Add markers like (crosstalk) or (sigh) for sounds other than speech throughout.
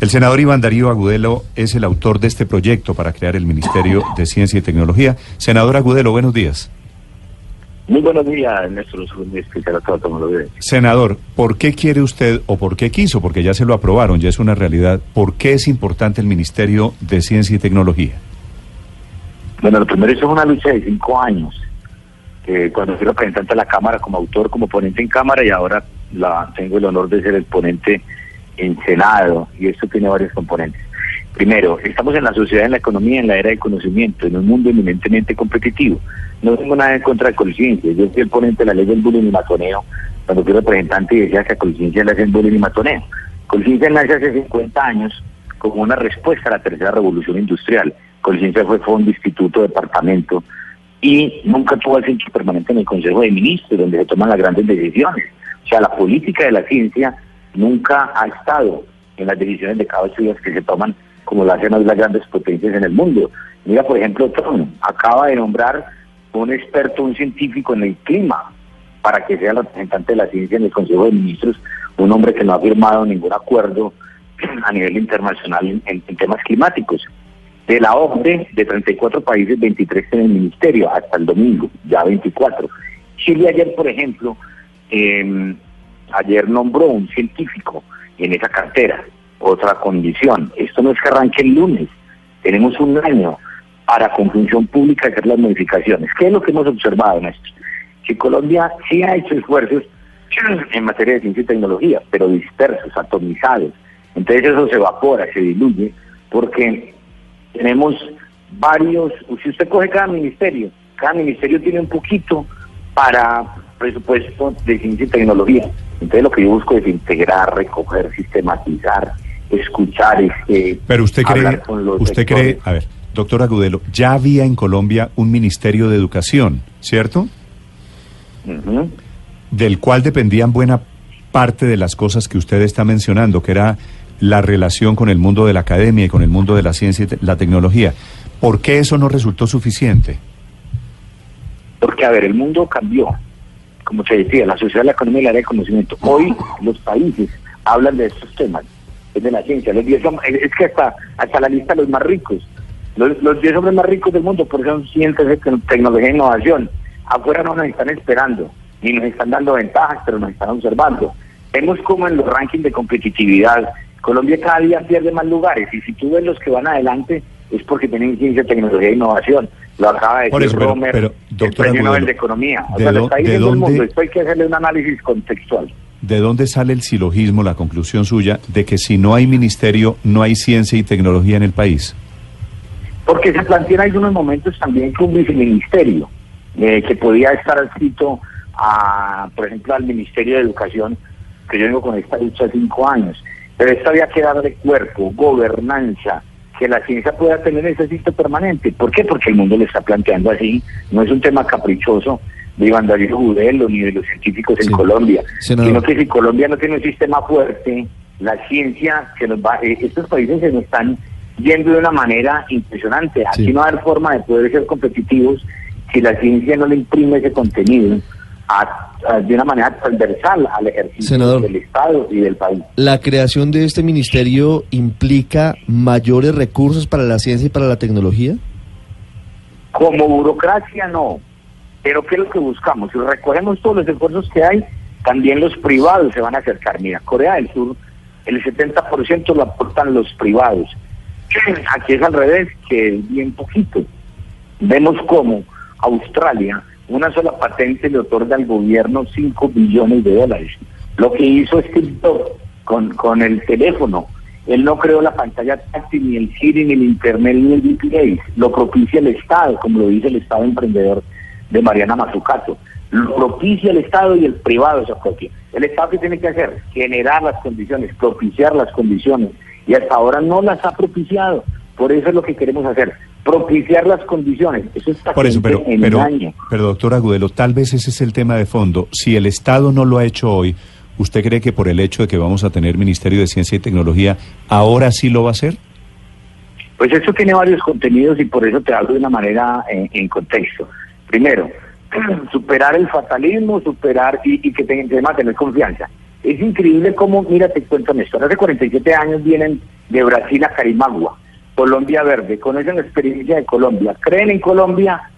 El senador Iván Darío Agudelo es el autor de este proyecto para crear el Ministerio de Ciencia y Tecnología. Senador Agudelo, buenos días. Muy buenos días, nuestros Senador, ¿por qué quiere usted o por qué quiso? Porque ya se lo aprobaron, ya es una realidad. ¿Por qué es importante el Ministerio de Ciencia y Tecnología? Bueno, lo primero es una lucha de cinco años. cuando fui representante de la Cámara como autor, como ponente en Cámara y ahora la, tengo el honor de ser el ponente en Senado y esto tiene varios componentes. Primero, estamos en la sociedad, en la economía, en la era del conocimiento, en un mundo eminentemente competitivo. No tengo nada en contra de conciencia. Yo soy el ponente de la ley del bullying y matoneo, cuando fui representante y decía que a conciencia le hacen bullying y matoneo. Conciencia nace hace 50 años como una respuesta a la tercera revolución industrial. Conciencia fue fondo, instituto, departamento y nunca tuvo asiento permanente en el Consejo de Ministros, donde se toman las grandes decisiones. O sea, la política de la ciencia nunca ha estado en las decisiones de días que se toman como lo hacen las grandes potencias en el mundo. Mira, por ejemplo, Trump acaba de nombrar un experto, un científico en el clima, para que sea el representante de la ciencia en el Consejo de Ministros, un hombre que no ha firmado ningún acuerdo (clears throat) a nivel internacional en, temas climáticos. De la OCDE, de 34 países, 23 en el ministerio, hasta el domingo, ya 24. Chile ayer, por ejemplo, eh, ayer nombró un científico en esa cartera. Otra condición, esto no es que arranque el lunes, tenemos un año para con función pública hacer las modificaciones. ¿Qué es lo que hemos observado, Néstor? Que Colombia sí ha hecho esfuerzos (clears throat) en materia de ciencia y tecnología, pero dispersos, atomizados. Entonces eso se evapora, se diluye, porque tenemos varios, si usted coge cada ministerio, cada ministerio tiene un poquito para presupuesto de ciencia y tecnología. Entonces lo que yo busco es integrar, recoger, sistematizar, escuchar, este, Pero usted cree, usted cree, a ver, doctor Agudelo, ya había en Colombia un Ministerio de Educación, ¿cierto? Del cual dependían buena parte de las cosas que usted está mencionando, que era la relación con el mundo de la academia y con el mundo de la ciencia y la tecnología. ¿Por qué eso no resultó suficiente? Porque, a ver, el mundo cambió como se decía, la sociedad, la economía y la área de conocimiento. Hoy los países hablan de estos temas, es de la ciencia. Los diez, es que hasta, hasta la lista de los más ricos, los, los 10 hombres más ricos del mundo, porque son ciencias tecnología e innovación. Afuera no nos están esperando, ni nos están dando ventajas, pero nos están observando. Vemos como en los rankings de competitividad, Colombia cada día pierde más lugares, y si tú ves los que van adelante, es porque tienen ciencia, tecnología e innovación. Lo acaba de decir Romer, pero, el premio Nobel de Economía. O sea, está diciendo el mundo. Esto hay que hacerle un análisis contextual. ¿De dónde sale el silogismo, la conclusión suya, de que si no hay ministerio, no hay ciencia y tecnología en el país? Porque se plantean algunos momentos también que un viceministerio, eh, que podía estar adscrito a, por ejemplo, al Ministerio de Educación, que yo vengo con esta lucha cinco años. Pero esto había que darle cuerpo, gobernanza, que la ciencia pueda tener ese sitio permanente. ¿Por qué? Porque el mundo le está planteando así. No es un tema caprichoso de Iván Darío Gudelo ni de los científicos en Colombia, sino que si Colombia no tiene un sistema fuerte, la ciencia que nos va, eh, estos países se nos están yendo de una manera impresionante. Aquí no va a haber forma de poder ser competitivos si la ciencia no le imprime ese contenido de una manera transversal al ejercicio del Estado y del país. ¿La creación de este ministerio implica mayores recursos para la ciencia y para la tecnología? Como burocracia no, pero ¿qué es lo que buscamos? Si recogemos todos los esfuerzos que hay, también los privados se van a acercar. Mira, Corea del Sur, el 70% lo aportan los privados. (clears throat) Aquí es al revés, que es bien poquito. Vemos cómo Australia una sola patente le otorga al gobierno 5 billones de dólares. Lo que hizo Steve Jobs con, con el teléfono, él no creó la pantalla táctil, ni el Siri, ni el Internet, ni el DPA. Lo propicia el Estado, como lo dice el Estado emprendedor de Mariana Mazzucato. Lo propicia el Estado y el privado se propia. El Estado que tiene que hacer? Generar las condiciones, propiciar las condiciones. Y hasta ahora no las ha propiciado. Por eso es lo que queremos hacer propiciar las condiciones. Eso está Por eso, pero, pero, pero doctor Agudelo, tal vez ese es el tema de fondo. Si el Estado no lo ha hecho hoy, ¿usted cree que por el hecho de que vamos a tener Ministerio de Ciencia y Tecnología, ahora sí lo va a hacer? Pues eso tiene varios contenidos y por eso te hablo de una manera eh, en, contexto. Primero, (clears throat) superar el fatalismo, superar y, y que tengan tener confianza. Es increíble cómo, mira, te cuento esto, hace 47 años vienen de Brasil a Carimagua, Colombia Verde, conocen la experiencia de Colombia, creen en Colombia,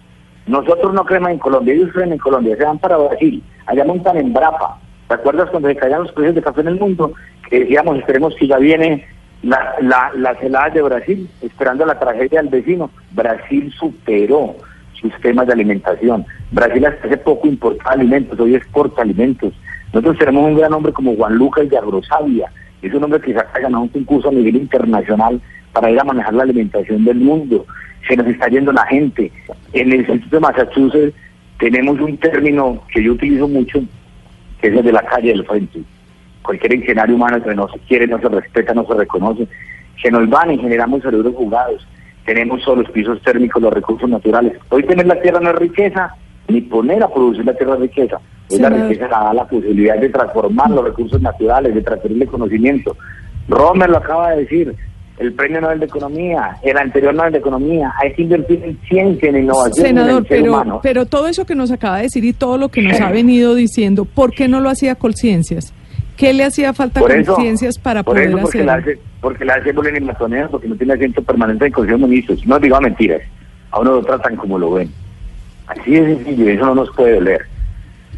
nosotros no creemos en Colombia, ellos creen en Colombia, se van para Brasil, allá montan en Brapa. ¿Te acuerdas cuando se caían los precios de café en el mundo? Que decíamos, esperemos que ya viene la, la, las heladas de Brasil, esperando la tragedia del vecino. Brasil superó sus temas de alimentación. Brasil hace poco importa alimentos, hoy exporta alimentos. Nosotros tenemos un gran hombre como Juan Lucas de Agrosavia, es un hombre que se ha ganado un concurso a nivel internacional para ir a manejar la alimentación del mundo. Se nos está yendo la gente. En el Instituto de Massachusetts tenemos un término que yo utilizo mucho, que es el de la calle del frente. Cualquier escenario humano que no se quiere, no se respeta, no se reconoce. Se nos van y generamos cerebros jugados. Tenemos solo los pisos térmicos, los recursos naturales. Hoy tener la tierra no es riqueza, ni poner a producir la tierra riqueza. Hoy la riqueza da la posibilidad de transformar los recursos naturales, de transferirle conocimiento. Romer lo acaba de decir, el premio Nobel de Economía, el anterior Nobel de Economía, hay que invertir en ciencia, en innovación. Senador, en el ser pero, humano. pero todo eso que nos acaba de decir y todo lo que nos ha venido diciendo, ¿por qué no lo hacía Colciencias? ¿Qué le hacía falta Por a eso, Colciencias para por poder eso porque la hacerlo? hace, porque la hace Bolívar y Matonera, porque no tiene asiento permanente en Consejo de Ministros. No digo mentiras, a uno lo tratan como lo ven. Así de sencillo, eso no nos puede doler.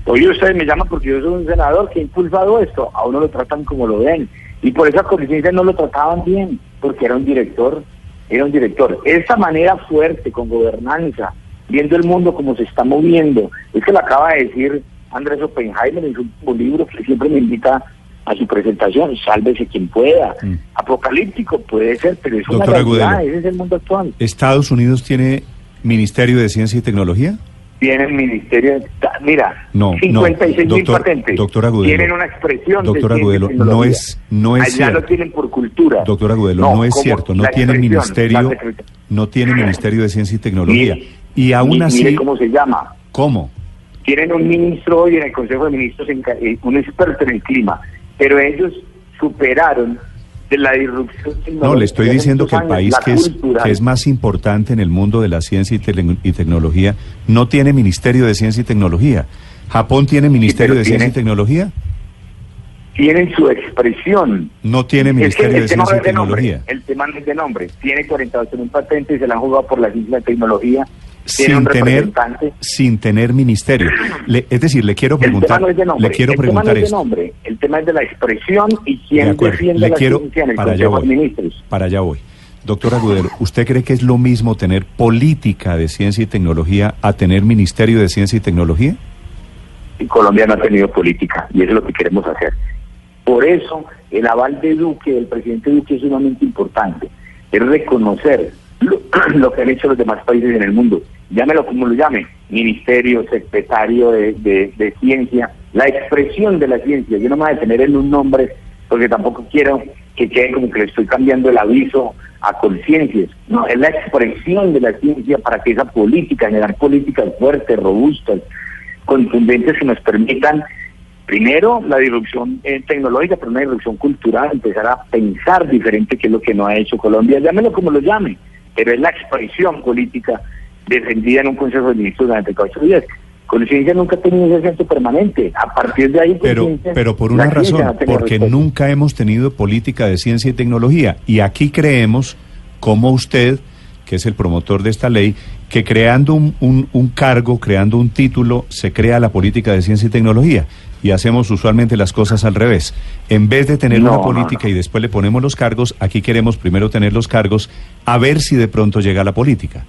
Hoy ustedes me llaman porque yo soy un senador que ha impulsado esto, a uno lo tratan como lo ven. Y por esa conciencia no lo trataban bien, porque era un director, era un director. Esa manera fuerte, con gobernanza, viendo el mundo como se está moviendo, es que lo acaba de decir Andrés Oppenheimer en su último libro, que siempre me invita a su presentación, sálvese quien pueda. Mm. Apocalíptico puede ser, pero es una realidad, Agudelo. ese es el mundo actual. ¿Estados Unidos tiene Ministerio de Ciencia y Tecnología? Tiene el Ministerio de... Mira, No, no, 56 mil doctor- patentes. doctor Agudelo. Tienen una expresión Doctor de Agudelo, no es- no es Allá cierto. lo tienen por cultura. Doctor Agudelo, no, es cierto, no tiene ministerio, no tiene Ministerio de Ciencia y Tecnología. Mire, Y aún mire así, cómo se llama. ¿cómo? Tienen un ministro hoy en el Consejo de Ministros, eh, un experto en el clima, pero ellos superaron de la disrupción. No, le estoy diciendo que el país que es, cultural. que es más importante en el mundo de la ciencia y, y tecnología no tiene Ministerio de Ciencia y Tecnología. ¿Japón tiene Ministerio de Ciencia y Tecnología? Tienen su expresión. No tiene Es que Ministerio el de no Ciencia y nombre, Tecnología. El tema no es de nombre. Tiene 48 mil patentes, se la han jugado por la ciencia y la tecnología. Sin tener, sin tener ministerio. Le- es decir, le quiero preguntar, no es de nombre. le quiero el tema no es de nombre. El tema es de la expresión y De quién acuerdo, defiende le la quiero, ciencia en el para allá de voy, Ministros. para allá voy. Doctor Agudelo, ¿usted cree que es lo mismo tener política de ciencia y tecnología a tener ministerio de ciencia y tecnología? Y Colombia no ha tenido política y eso es lo que queremos hacer. Por eso el aval de Duque, del presidente Duque, es sumamente importante. Es reconocer (clears throat) lo, que han hecho los demás países en el mundo. Llámelo como lo llame, ministerio, secretario de, de- de ciencia, la expresión de la ciencia. Yo no me voy a detener en un nombre porque tampoco quiero que quede como que le estoy cambiando el aviso a conciencias. No, es la expresión de la ciencia para que esa política, generar políticas fuertes, robustas, contundentes que nos permitan, primero, la disrupción eh, tecnológica, pero una disrupción cultural, empezar a pensar diferente, que es lo que no ha hecho Colombia, llámelo como lo llame, pero es la expresión política defendida en un Consejo de Ministros durante cuatro días. Conciencia nunca ha tenido ese permanente. A partir de ahí, Pero, Conciencia, pero por una razón, no porque nunca hemos tenido política de ciencia y tecnología. Y aquí creemos, como usted, que es el promotor de esta ley, que creando un, un- un cargo, creando un título, se crea la política de ciencia y tecnología. Y hacemos usualmente las cosas al revés. En vez de tener No, una política no. y después le ponemos los cargos, aquí queremos primero tener los cargos, a ver si de pronto llega la política.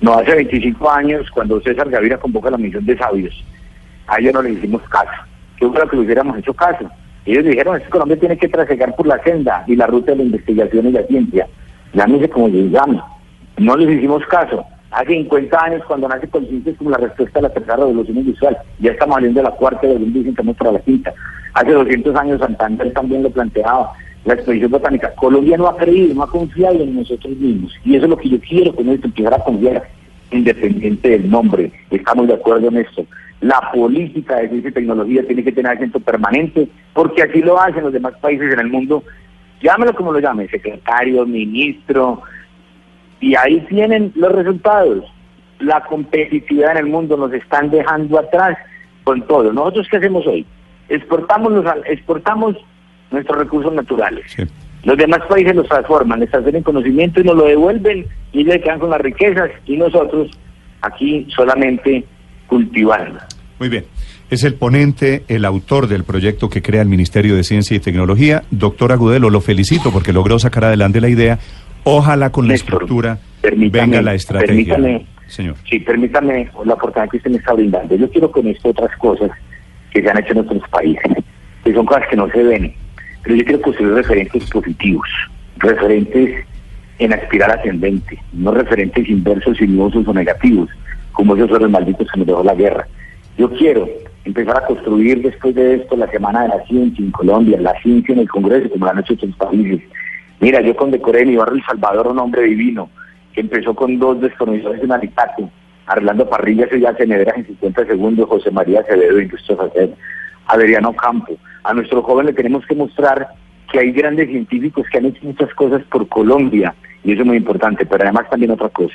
No, hace 25 años, cuando César Gaviria convoca la misión de sabios, a ellos no le hicimos caso. Yo creo que le hubiéramos hecho caso. Ellos dijeron, es Colombia tiene que trasegar por la senda y la ruta de la investigación y la ciencia. Llámese como les llame. No les hicimos caso. Hace 50 años, cuando nace Conciencia, es como la respuesta a la tercera revolución industrial. Ya estamos saliendo de la cuarta, y dicen que vamos para la quinta. Hace 200 años Santander también lo planteaba. La expedición botánica. Colombia no ha creído, no ha confiado en nosotros mismos. Y eso es lo que yo quiero con esto, empezar a confiar independiente del nombre. Estamos de acuerdo en esto. La política de ciencia y tecnología tiene que tener acento permanente, porque así lo hacen los demás países en el mundo. Llámelo como lo llame, secretario, ministro, y ahí tienen los resultados. La competitividad en el mundo nos están dejando atrás con todo. ¿Nosotros qué hacemos hoy? Exportamos, los, exportamos nuestros recursos naturales. Sí. Los demás países los transforman, les hacen conocimiento y nos lo devuelven y le quedan con las riquezas y nosotros aquí solamente cultivando. Muy bien. Es el ponente, el autor del proyecto que crea el Ministerio de Ciencia y Tecnología. Doctor Agudelo, lo felicito porque logró sacar adelante la idea. Ojalá con la estructura venga la estrategia. Permítame, señor. Sí, permítame la oportunidad que usted me está brindando. Yo quiero con esto otras cosas que se han hecho en otros países, que son cosas que no se ven. Pero yo quiero construir referentes positivos, referentes en aspirar ascendente, no referentes inversos, sinuosos o negativos, como esos los malditos que nos dejó la guerra. Yo quiero empezar a construir después de esto la Semana de la Ciencia en Colombia, la ciencia en el Congreso, como lo han hecho otros países. Mira, yo condecoré en mi barrio El Salvador un hombre divino, que empezó con dos desconocidos en Alicate, arreglando parrillas y ya nevera en 50 segundos, José María Acevedo, Industrias Hacer, Adriano Campo. A nuestro joven le tenemos que mostrar que hay grandes científicos que han hecho muchas cosas por Colombia, y eso es muy importante, pero además también otra cosa.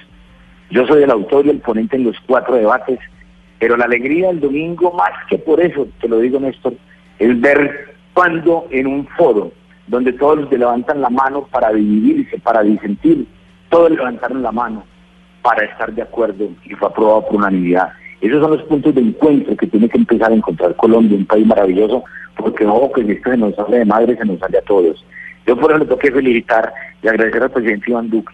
Yo soy el autor y el ponente en los cuatro debates pero la alegría del domingo, más que por eso, te lo digo Néstor, es ver cuando en un foro donde todos levantan la mano para dividirse, para disentir, todos levantaron la mano para estar de acuerdo y fue aprobado por unanimidad. Esos son los puntos de encuentro que tiene que empezar a encontrar Colombia, un país maravilloso, porque ojo que si esto se nos sale de madre, se nos sale a todos. Yo por eso le tengo que felicitar y agradecer al presidente Iván Duque.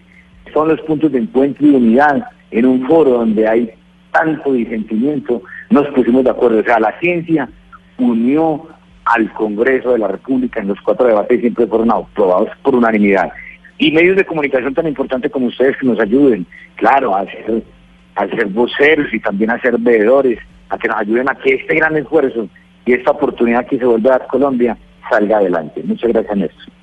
Son los puntos de encuentro y unidad en un foro donde hay tanto disentimiento, nos pusimos de acuerdo. O sea, la ciencia unió al Congreso de la República en los cuatro debates siempre fueron aprobados por unanimidad. Y medios de comunicación tan importantes como ustedes que nos ayuden, claro, a ser, a ser voceros y también a ser veedores, a que nos ayuden a que este gran esfuerzo y esta oportunidad que se vuelve a dar Colombia salga adelante. Muchas gracias, Néstor.